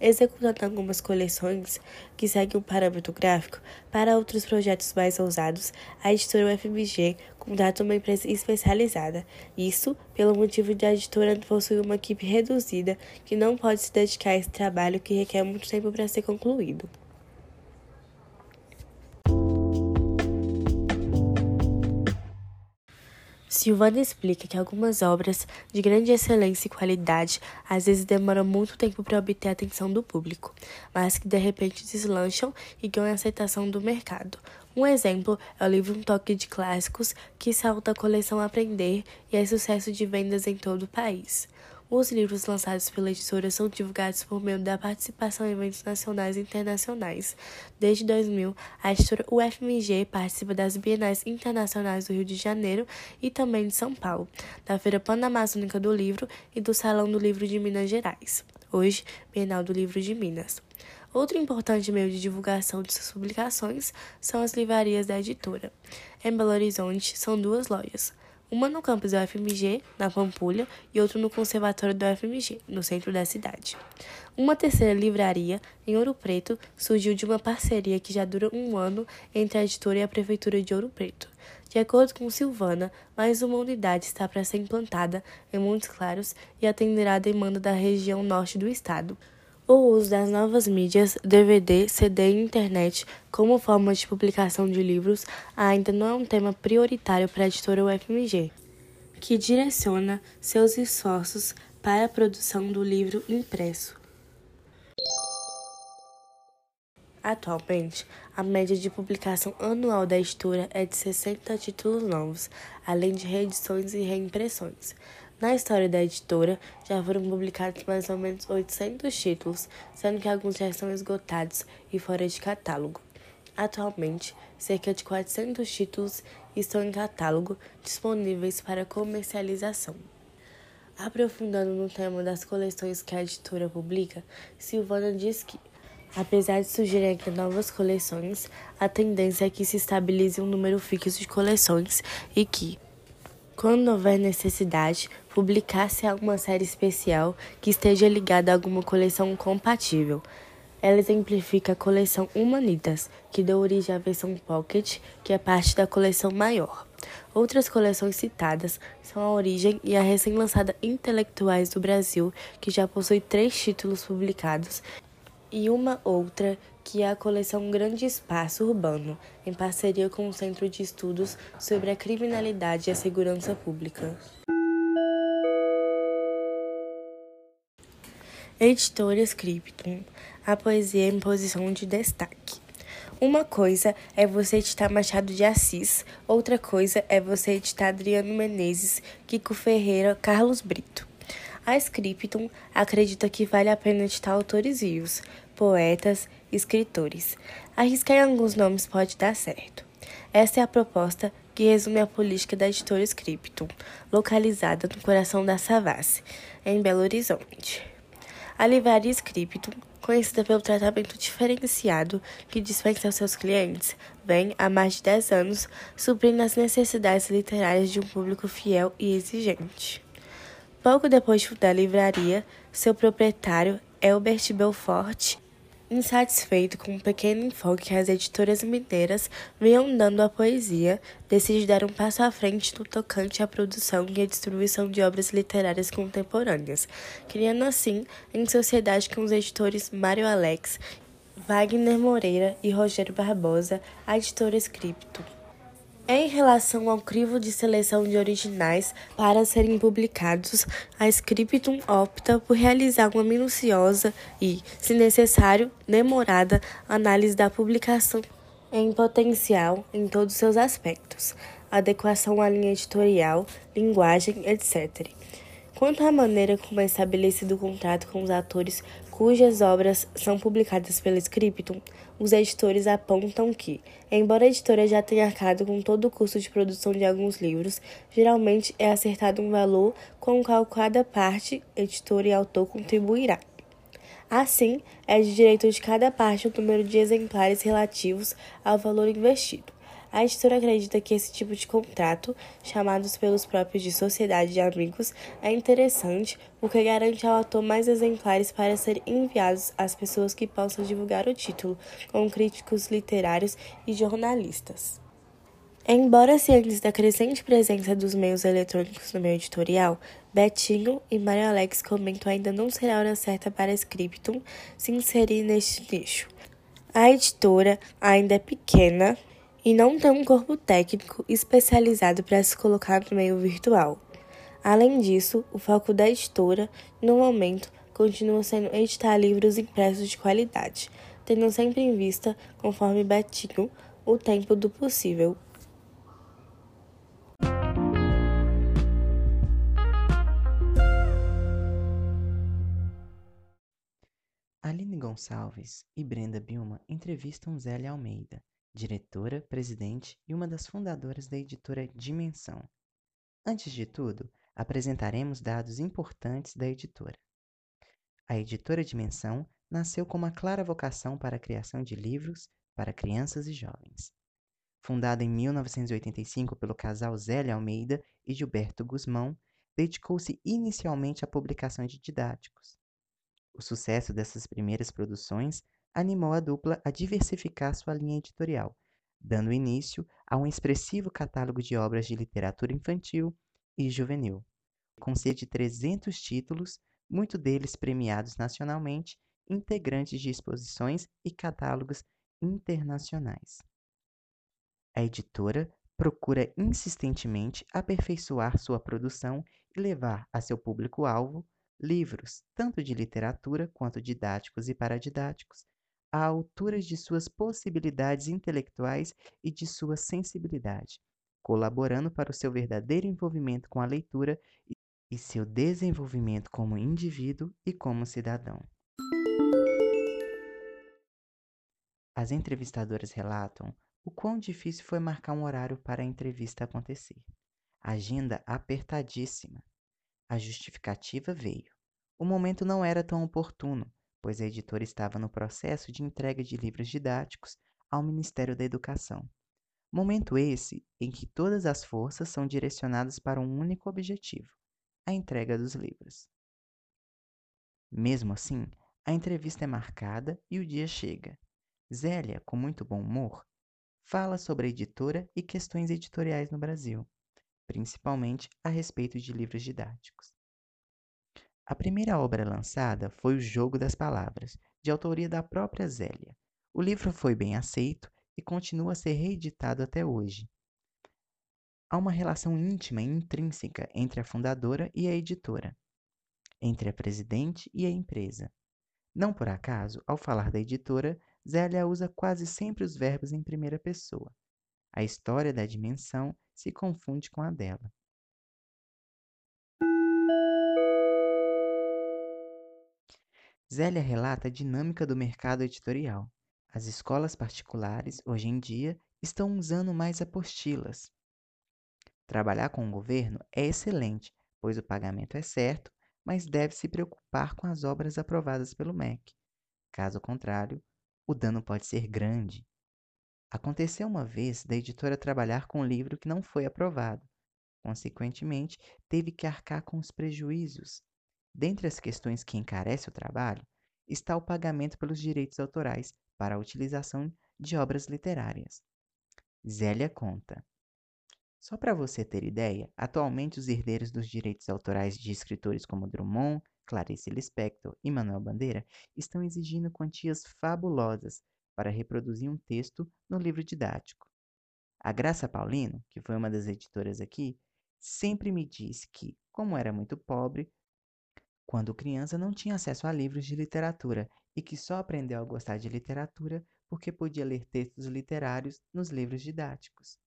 executando algumas coleções que seguem um parâmetro gráfico. Para outros projetos mais ousados, a editora UFMG contrata uma empresa especializada. Isso pelo motivo de a editora possuir uma equipe reduzida que não pode se dedicar a esse trabalho que requer muito tempo para ser concluído. Silvana explica que algumas obras de grande excelência e qualidade às vezes demoram muito tempo para obter a atenção do público, mas que de repente deslancham e ganham aceitação do mercado. Um exemplo é o livro Um Toque de Clássicos, que salta a coleção Aprender e é sucesso de vendas em todo o país. Os livros lançados pela editora são divulgados por meio da participação em eventos nacionais e internacionais. Desde 2000, a editora UFMG participa das Bienais Internacionais do Rio de Janeiro e também de São Paulo, da Feira Panamazônica do Livro e do Salão do Livro de Minas Gerais, hoje Bienal do Livro de Minas. Outro importante meio de divulgação de suas publicações são as livrarias da editora. Em Belo Horizonte, são duas lojas uma no campus da UFMG, na Pampulha, e outra no Conservatório da UFMG, no centro da cidade. Uma terceira livraria, em Ouro Preto, surgiu de uma parceria que já dura um ano entre a editora e a Prefeitura de Ouro Preto. De acordo com Silvana, mais uma unidade está para ser implantada em Montes Claros e atenderá a demanda da região norte do estado. O uso das novas mídias, DVD, CD e internet como forma de publicação de livros ainda não é um tema prioritário para a editora UFMG, que direciona seus esforços para a produção do livro impresso. Atualmente, a média de publicação anual da editora é de 60 títulos novos, além de reedições e reimpressões. Na história da editora, já foram publicados mais ou menos 800 títulos, sendo que alguns já estão esgotados e fora de catálogo. Atualmente, cerca de 400 títulos estão em catálogo disponíveis para comercialização. Aprofundando no tema das coleções que a editora publica, Silvana diz que, apesar de surgirem aqui novas coleções, a tendência é que se estabilize um número fixo de coleções e que, quando houver necessidade, publicar-se alguma série especial que esteja ligada a alguma coleção compatível. Ela exemplifica a coleção Humanitas, que deu origem à versão Pocket, que é parte da coleção maior. Outras coleções citadas são a Origem e a recém-lançada Intelectuais do Brasil, que já possui três títulos publicados, e uma outra que é a coleção Grande Espaço Urbano, em parceria com o Centro de Estudos sobre a Criminalidade e a Segurança Pública. Editora Scriptum. A poesia em posição de destaque. Uma coisa é você editar Machado de Assis, outra coisa é você editar Adriano Menezes, Kiko Ferreira, Carlos Brito. A Scriptum acredita que vale a pena editar autores vivos, poetas, escritores. Arriscar em alguns nomes pode dar certo. Essa é a proposta que resume a política da editora Scriptum, localizada no coração da Savassi, em Belo Horizonte. A livraria Scriptum, conhecida pelo tratamento diferenciado que dispensa aos seus clientes, vem, há mais de 10 anos, suprindo as necessidades literárias de um público fiel e exigente. Pouco depois de fundar a livraria, seu proprietário, Elbert Belfort, Insatisfeito com o pequeno enfoque que as editoras mineiras vinham dando à poesia, decide dar um passo à frente no tocante à produção e à distribuição de obras literárias contemporâneas, criando assim, em sociedade com os editores Mário Alex, Wagner Moreira e Rogério Barbosa, a editora Scripto. Em relação ao crivo de seleção de originais para serem publicados, a Scriptum opta por realizar uma minuciosa e, se necessário, demorada análise da publicação em potencial em todos seus aspectos, adequação à linha editorial, linguagem, etc. Quanto à maneira como é estabelecido o contrato com os atores cujas obras são publicadas pela Scriptum, os editores apontam que, embora a editora já tenha arcado com todo o custo de produção de alguns livros, geralmente é acertado um valor com o qual cada parte, editor e autor contribuirá. Assim, é de direito de cada parte o número de exemplares relativos ao valor investido. A editora acredita que esse tipo de contrato, chamados pelos próprios de sociedade de amigos, é interessante porque garante ao autor mais exemplares para serem enviados às pessoas que possam divulgar o título, como críticos literários e jornalistas. Embora cientes da crescente presença dos meios eletrônicos no meio editorial, Betinho e Maria Alex comentam ainda não ser a hora certa para a Scriptum se inserir neste nicho. A editora ainda é pequena e não tem um corpo técnico especializado para se colocar no meio virtual. Além disso, o foco da editora, no momento, continua sendo editar livros impressos de qualidade, tendo sempre em vista, conforme Betinho, o tempo do possível. Aline Gonçalves e Brenda Bilma entrevistam Zélia Almeida, diretora, presidente e uma das fundadoras da editora Dimensão. Antes de tudo, apresentaremos dados importantes da editora. A editora Dimensão nasceu com uma clara vocação para a criação de livros para crianças e jovens. Fundada em 1985 pelo casal Zélia Almeida e Gilberto Guzmão, dedicou-se inicialmente à publicação de didáticos. O sucesso dessas primeiras produções animou a dupla a diversificar sua linha editorial, dando início a um expressivo catálogo de obras de literatura infantil e juvenil, com cerca de 300 títulos, muitos deles premiados nacionalmente, integrantes de exposições e catálogos internacionais. A editora procura insistentemente aperfeiçoar sua produção e levar a seu público-alvo livros, tanto de literatura quanto didáticos e paradidáticos, à altura de suas possibilidades intelectuais e de sua sensibilidade, colaborando para o seu verdadeiro envolvimento com a leitura e seu desenvolvimento como indivíduo e como cidadão. As entrevistadoras relatam o quão difícil foi marcar um horário para a entrevista acontecer. Agenda apertadíssima. A justificativa veio. O momento não era tão oportuno, pois a editora estava no processo de entrega de livros didáticos ao Ministério da Educação. Momento esse em que todas as forças são direcionadas para um único objetivo: a entrega dos livros. Mesmo assim, a entrevista é marcada e o dia chega. Zélia, com muito bom humor, fala sobre a editora e questões editoriais no Brasil, principalmente a respeito de livros didáticos. A primeira obra lançada foi O Jogo das Palavras, de autoria da própria Zélia. O livro foi bem aceito e continua a ser reeditado até hoje. Há uma relação íntima e intrínseca entre a fundadora e a editora, entre a presidente e a empresa. Não por acaso, ao falar da editora, Zélia usa quase sempre os verbos em primeira pessoa. A história da dimensão se confunde com a dela. Zélia relata a dinâmica do mercado editorial. As escolas particulares, hoje em dia, estão usando mais apostilas. Trabalhar com o governo é excelente, pois o pagamento é certo, mas deve se preocupar com as obras aprovadas pelo MEC. Caso contrário, o dano pode ser grande. Aconteceu uma vez da editora trabalhar com um livro que não foi aprovado. Consequentemente, teve que arcar com os prejuízos. Dentre as questões que encarece o trabalho, está o pagamento pelos direitos autorais para a utilização de obras literárias. Zélia conta. Só para você ter ideia, atualmente os herdeiros dos direitos autorais de escritores como Drummond, Clarice Lispector e Manuel Bandeira estão exigindo quantias fabulosas para reproduzir um texto no livro didático. A Graça Paulino, que foi uma das editoras aqui, sempre me disse que, como era muito pobre, quando criança não tinha acesso a livros de literatura e que só aprendeu a gostar de literatura porque podia ler textos literários nos livros didáticos.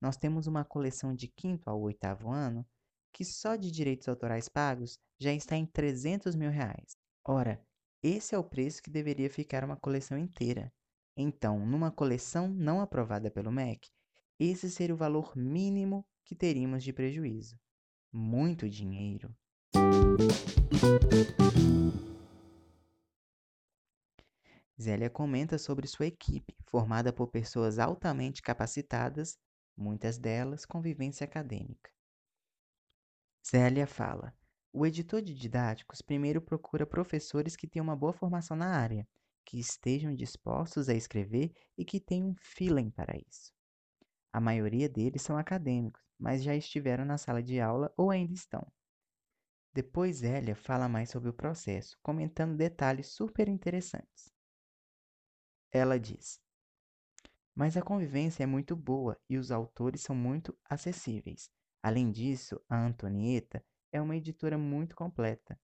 Nós temos uma coleção de quinto ao oitavo ano que só de direitos autorais pagos já está em 300 mil reais. Ora, esse é o preço que deveria ficar uma coleção inteira. Então, numa coleção não aprovada pelo MEC, esse seria o valor mínimo que teríamos de prejuízo. Muito dinheiro. Zélia comenta sobre sua equipe, formada por pessoas altamente capacitadas, muitas delas com vivência acadêmica. Zélia fala: o editor de didáticos primeiro procura professores que tenham uma boa formação na área, que estejam dispostos a escrever e que tenham feeling para isso. A maioria deles são acadêmicos, mas já estiveram na sala de aula ou ainda estão. Depois Zélia fala mais sobre o processo, comentando detalhes super interessantes. Ela diz: Mas a convivência é muito boa e os autores são muito acessíveis. Além disso, a Antonieta é uma editora muito completa.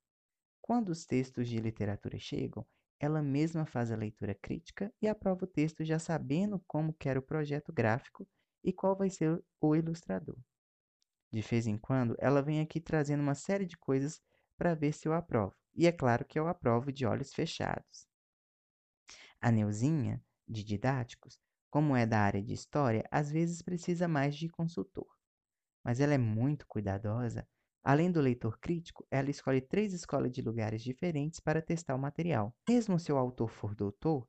Quando os textos de literatura chegam, ela mesma faz a leitura crítica e aprova o texto já sabendo como quer o projeto gráfico e qual vai ser o ilustrador. De vez em quando, ela vem aqui trazendo uma série de coisas para ver se eu aprovo. E é claro que eu aprovo de olhos fechados. A Neuzinha, de didáticos, como é da área de história, às vezes precisa mais de consultor. Mas ela é muito cuidadosa. Além do leitor crítico, ela escolhe três escolas de lugares diferentes para testar o material. Mesmo se o autor for doutor,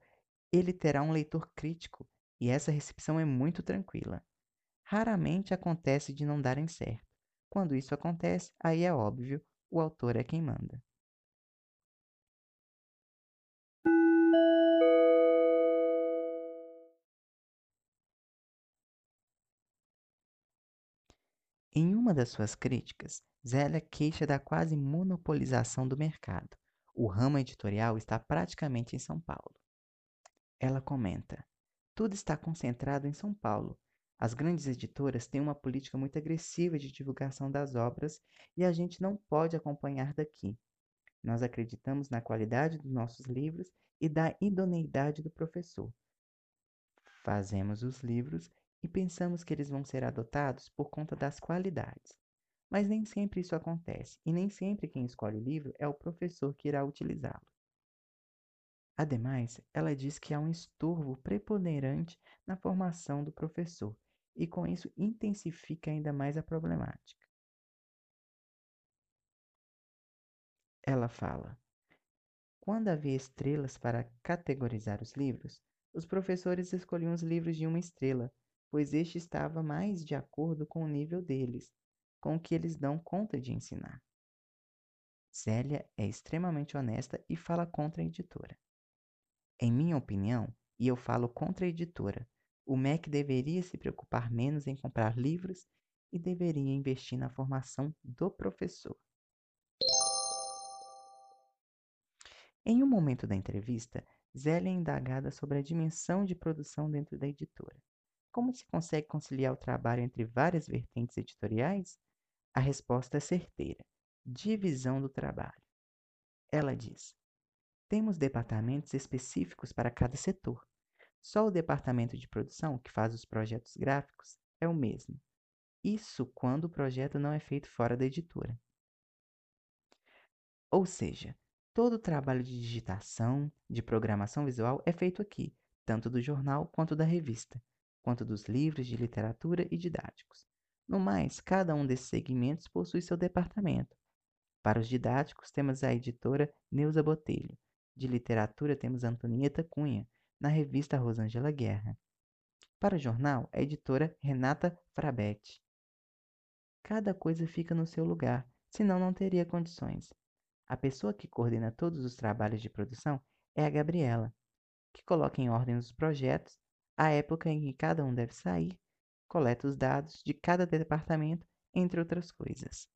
ele terá um leitor crítico e essa recepção é muito tranquila. Raramente acontece de não darem certo. Quando isso acontece, aí é óbvio, o autor é quem manda. Em uma das suas críticas, Zélia queixa da quase monopolização do mercado. O ramo editorial está praticamente em São Paulo. Ela comenta: tudo está concentrado em São Paulo. As grandes editoras têm uma política muito agressiva de divulgação das obras e a gente não pode acompanhar daqui. Nós acreditamos na qualidade dos nossos livros e da idoneidade do professor. Fazemos os livros e pensamos que eles vão ser adotados por conta das qualidades. Mas nem sempre isso acontece, e nem sempre quem escolhe o livro é o professor que irá utilizá-lo. Ademais, ela diz que há um estorvo preponderante na formação do professor, e com isso intensifica ainda mais a problemática. Ela fala: Quando havia estrelas para categorizar os livros, os professores escolhiam os livros de uma estrela, pois este estava mais de acordo com o nível deles, com o que eles dão conta de ensinar. Zélia é extremamente honesta e fala contra a editora. Em minha opinião, e eu falo contra a editora, o MEC deveria se preocupar menos em comprar livros e deveria investir na formação do professor. Em um momento da entrevista, Zélia é indagada sobre a dimensão de produção dentro da editora. Como se consegue conciliar o trabalho entre várias vertentes editoriais? A resposta é certeira: divisão do trabalho. Ela diz: temos departamentos específicos para cada setor. Só o departamento de produção, que faz os projetos gráficos, é o mesmo. Isso quando o projeto não é feito fora da editora. Ou seja, todo o trabalho de digitação, de programação visual é feito aqui, tanto do jornal quanto da revista quanto dos livros de literatura e didáticos. No mais, cada um desses segmentos possui seu departamento. Para os didáticos, temos a editora Neuza Botelho. De literatura, temos Antonieta Cunha, na revista Rosângela Guerra. Para o jornal, a editora Renata Frabetti. Cada coisa fica no seu lugar, senão não teria condições. A pessoa que coordena todos os trabalhos de produção é a Gabriela, que coloca em ordem os projetos a época em que cada um deve sair, coleta os dados de cada departamento, entre outras coisas.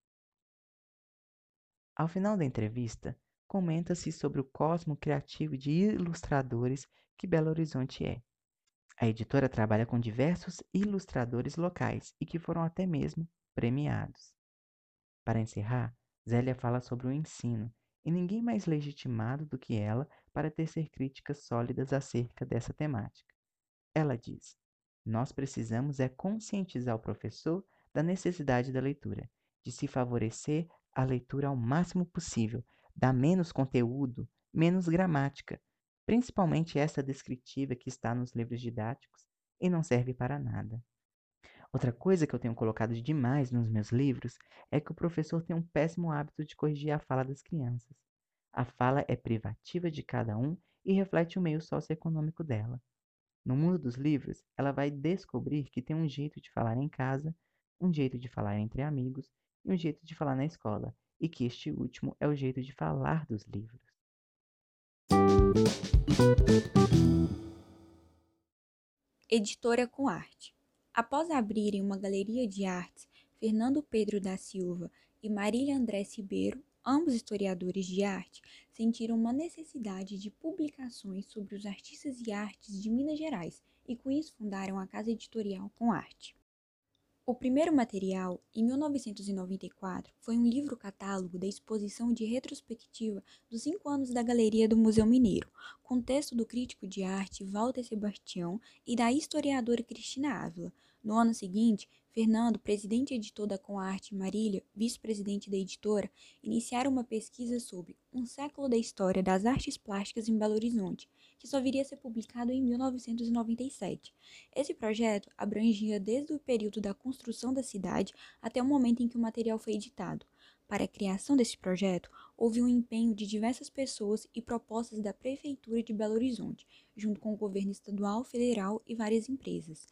Ao final da entrevista, comenta-se sobre o cosmo criativo de ilustradores que Belo Horizonte é. A editora trabalha com diversos ilustradores locais e que foram até mesmo premiados. Para encerrar, Zélia fala sobre o ensino, e ninguém mais legitimado do que ela para tecer críticas sólidas acerca dessa temática. Ela diz: Nós precisamos é conscientizar o professor da necessidade da leitura, de se favorecer a leitura ao máximo possível, dar menos conteúdo, menos gramática, principalmente essa descritiva que está nos livros didáticos e não serve para nada. Outra coisa que eu tenho colocado demais nos meus livros é que o professor tem um péssimo hábito de corrigir a fala das crianças. A fala é privativa de cada um e reflete o meio socioeconômico dela. No mundo dos livros, ela vai descobrir que tem um jeito de falar em casa, um jeito de falar entre amigos e um jeito de falar na escola, e que este último é o jeito de falar dos livros. Editora com Arte. Após abrirem uma galeria de artes, Fernando Pedro da Silva e Marília André Ribeiro Ambos historiadores de arte sentiram uma necessidade de publicações sobre os artistas e artes de Minas Gerais e com isso fundaram a Casa Editorial com Arte. O primeiro material, em 1994, foi um livro-catálogo da exposição de retrospectiva dos cinco anos da Galeria do Museu Mineiro, com texto do crítico de arte Walter Sebastião e da historiadora Cristina Ávila. No ano seguinte, Fernando, presidente e editor da Conarte, e Marília, vice-presidente da editora, iniciaram uma pesquisa sobre um século da história das artes plásticas em Belo Horizonte, que só viria a ser publicado em 1997. Esse projeto abrangia desde o período da construção da cidade até o momento em que o material foi editado. Para a criação desse projeto, houve um empenho de diversas pessoas e propostas da Prefeitura de Belo Horizonte, junto com o governo estadual, federal e várias empresas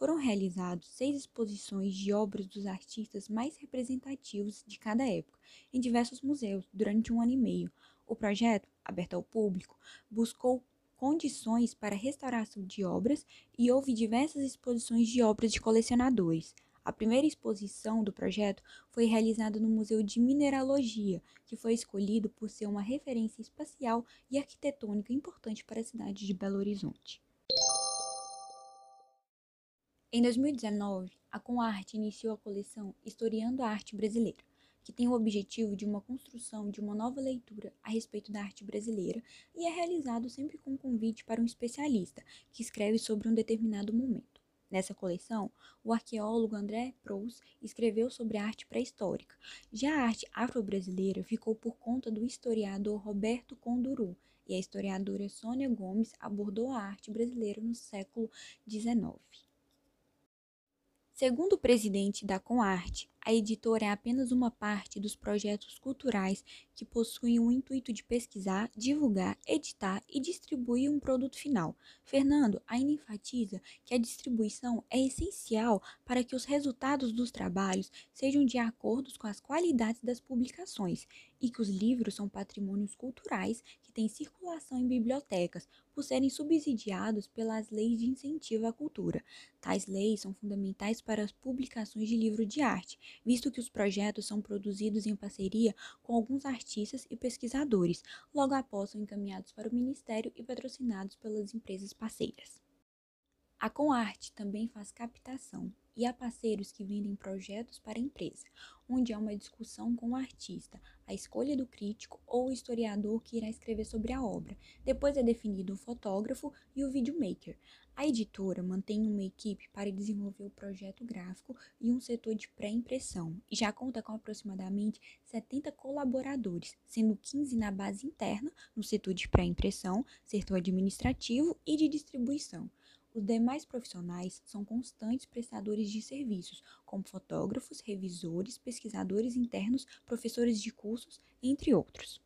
foram realizados seis exposições de obras dos artistas mais representativos de cada época, em diversos museus, durante um ano e meio. O projeto, aberto ao público, buscou condições para restauração de obras e houve diversas exposições de obras de colecionadores. A primeira exposição do projeto foi realizada no Museu de Mineralogia, que foi escolhido por ser uma referência espacial e arquitetônica importante para a cidade de Belo Horizonte. Em 2019, a Comarte iniciou a coleção Historiando a Arte Brasileira, que tem o objetivo de uma construção de uma nova leitura a respeito da arte brasileira e é realizado sempre com um convite para um especialista que escreve sobre um determinado momento. Nessa coleção, o arqueólogo André Proust escreveu sobre a arte pré-histórica. Já a arte afro-brasileira ficou por conta do historiador Roberto Conduru, e a historiadora Sônia Gomes abordou a arte brasileira no século XIX. Segundo o presidente da Conarte, a editora é apenas uma parte dos projetos culturais que possuem o intuito de pesquisar, divulgar, editar e distribuir um produto final. Fernando ainda enfatiza que a distribuição é essencial para que os resultados dos trabalhos sejam de acordo com as qualidades das publicações e que os livros são patrimônios culturais que têm circulação em bibliotecas, por serem subsidiados pelas leis de incentivo à cultura. Tais leis são fundamentais para as publicações de livro de arte, visto que os projetos são produzidos em parceria com alguns artistas e pesquisadores, logo após são encaminhados para o Ministério e patrocinados pelas empresas parceiras. A Comarte também faz captação e há parceiros que vendem projetos para a empresa, onde há uma discussão com o artista, a escolha do crítico ou historiador que irá escrever sobre a obra. Depois é definido o fotógrafo e o videomaker. A editora mantém uma equipe para desenvolver o projeto gráfico e um setor de pré-impressão, e já conta com aproximadamente 70 colaboradores, sendo 15 na base interna, no setor de pré-impressão, setor administrativo e de distribuição. Os demais profissionais são constantes prestadores de serviços, como fotógrafos, revisores, pesquisadores internos, professores de cursos, entre outros.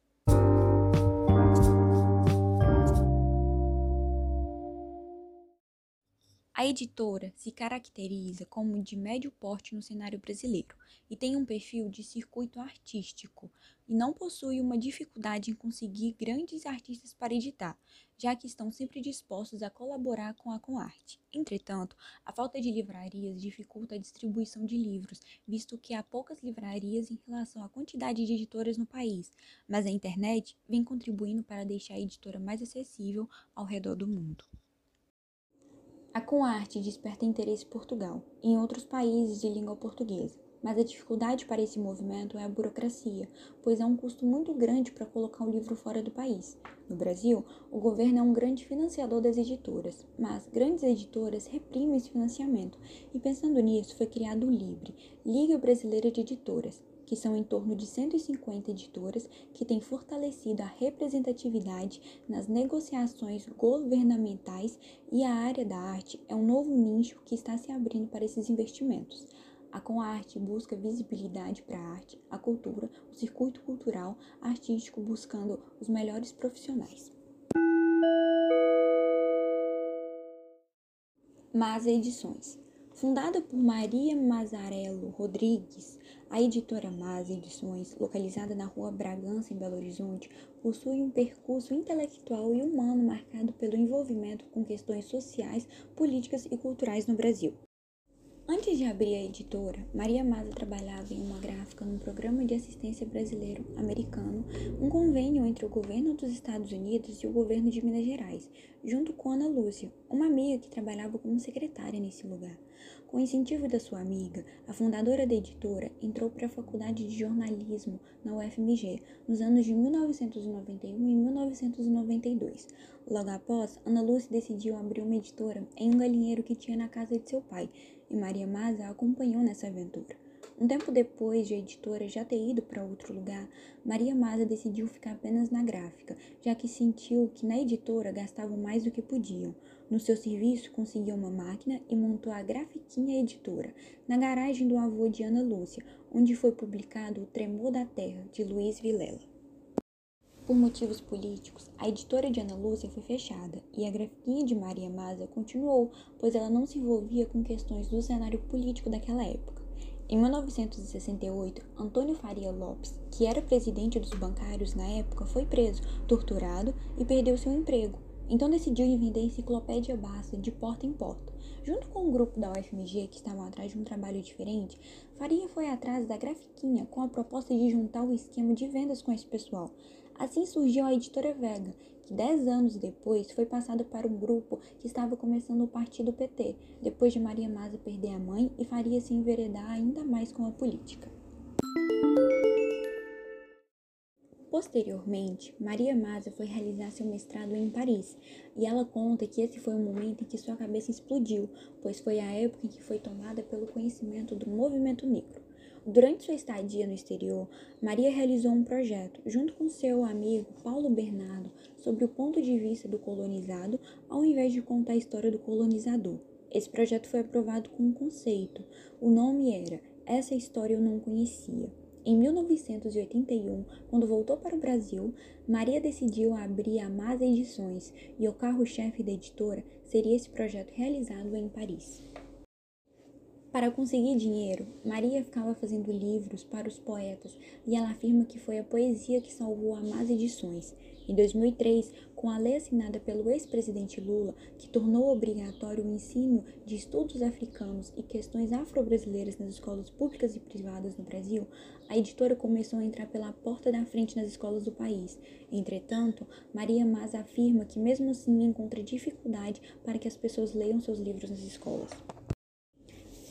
A editora se caracteriza como de médio porte no cenário brasileiro e tem um perfil de circuito artístico e não possui uma dificuldade em conseguir grandes artistas para editar, já que estão sempre dispostos a colaborar com a Comarte. Entretanto, a falta de livrarias dificulta a distribuição de livros, visto que há poucas livrarias em relação à quantidade de editoras no país, mas a internet vem contribuindo para deixar a editora mais acessível ao redor do mundo. A Comarte desperta interesse em Portugal e em outros países de língua portuguesa, mas a dificuldade para esse movimento é a burocracia, pois é um custo muito grande para colocar o um livro fora do país. No Brasil, o governo é um grande financiador das editoras, mas grandes editoras reprimem esse financiamento, e pensando nisso foi criado o LIBRE, Liga Brasileira de Editoras, que são em torno de 150 editoras que têm fortalecido a representatividade nas negociações governamentais e a área da arte é um novo nicho que está se abrindo para esses investimentos. A Comarte busca visibilidade para a arte, a cultura, o circuito cultural, artístico, buscando os melhores profissionais. Mas Edições Fundada por Maria Mazarello Rodrigues, a editora Mas Edições, localizada na rua Bragança, em Belo Horizonte, possui um percurso intelectual e humano marcado pelo envolvimento com questões sociais, políticas e culturais no Brasil. Antes de abrir a editora, Maria Maza trabalhava em uma gráfica num programa de assistência brasileiro americano, um convênio entre o governo dos Estados Unidos e o governo de Minas Gerais, junto com Ana Lúcia, uma amiga que trabalhava como secretária nesse lugar. Com o incentivo da sua amiga, a fundadora da editora entrou para a faculdade de jornalismo na UFMG nos anos de 1991 e 1992. Logo após, Ana Lúcia decidiu abrir uma editora em um galinheiro que tinha na casa de seu pai, e Maria Maza a acompanhou nessa aventura. Um tempo depois de a editora já ter ido para outro lugar, Maria Maza decidiu ficar apenas na gráfica, já que sentiu que na editora gastavam mais do que podiam. No seu serviço, conseguiu uma máquina e montou a Grafiquinha Editora, na garagem do avô de Ana Lúcia, onde foi publicado O Tremor da Terra, de Luiz Vilela. Por motivos políticos, a editora de Ana Lúcia foi fechada e a grafiquinha de Maria Maza continuou, pois ela não se envolvia com questões do cenário político daquela época. Em 1968, Antônio Faria Lopes, que era presidente dos bancários na época, foi preso, torturado e perdeu seu emprego. Então decidiu vender enciclopédia Basta de porta em porta. Junto com um grupo da UFMG que estavam atrás de um trabalho diferente, Faria foi atrás da Grafiquinha com a proposta de juntar o esquema de vendas com esse pessoal. Assim surgiu a editora Vega, que dez anos depois foi passada para um grupo que estava começando o partido PT, depois de Maria Maza perder a mãe e faria se enveredar ainda mais com a política. Posteriormente, Maria Maza foi realizar seu mestrado em Paris, e ela conta que esse foi o momento em que sua cabeça explodiu, pois foi a época em que foi tomada pelo conhecimento do movimento negro. Durante sua estadia no exterior, Maria realizou um projeto, junto com seu amigo Paulo Bernardo, sobre o ponto de vista do colonizado, ao invés de contar a história do colonizador. Esse projeto foi aprovado com um conceito. O nome era Essa História Eu Não Conhecia. Em 1981, quando voltou para o Brasil, Maria decidiu abrir a Masa Edições e o carro-chefe da editora seria esse projeto realizado em Paris. Para conseguir dinheiro, Maria ficava fazendo livros para os poetas e ela afirma que foi a poesia que salvou a Más Edições. Em 2003, com a lei assinada pelo ex-presidente Lula, que tornou obrigatório o ensino de estudos africanos e questões afro-brasileiras nas escolas públicas e privadas no Brasil, a editora começou a entrar pela porta da frente nas escolas do país. Entretanto, Maria Mas afirma que mesmo assim encontra dificuldade para que as pessoas leiam seus livros nas escolas.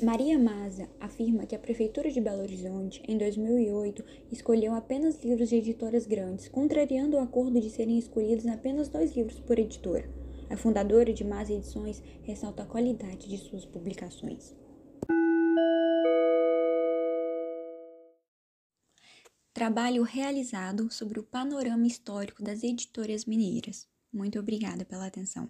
Maria Maza afirma que a Prefeitura de Belo Horizonte, em 2008, escolheu apenas livros de editoras grandes, contrariando o acordo de serem escolhidos apenas dois livros por editora. A fundadora de Maza Edições ressalta a qualidade de suas publicações. Trabalho realizado sobre o panorama histórico das editoras mineiras. Muito obrigada pela atenção.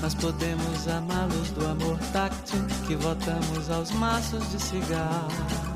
nós podemos amá-los do amor táctil que votamos aos maços de cigarro.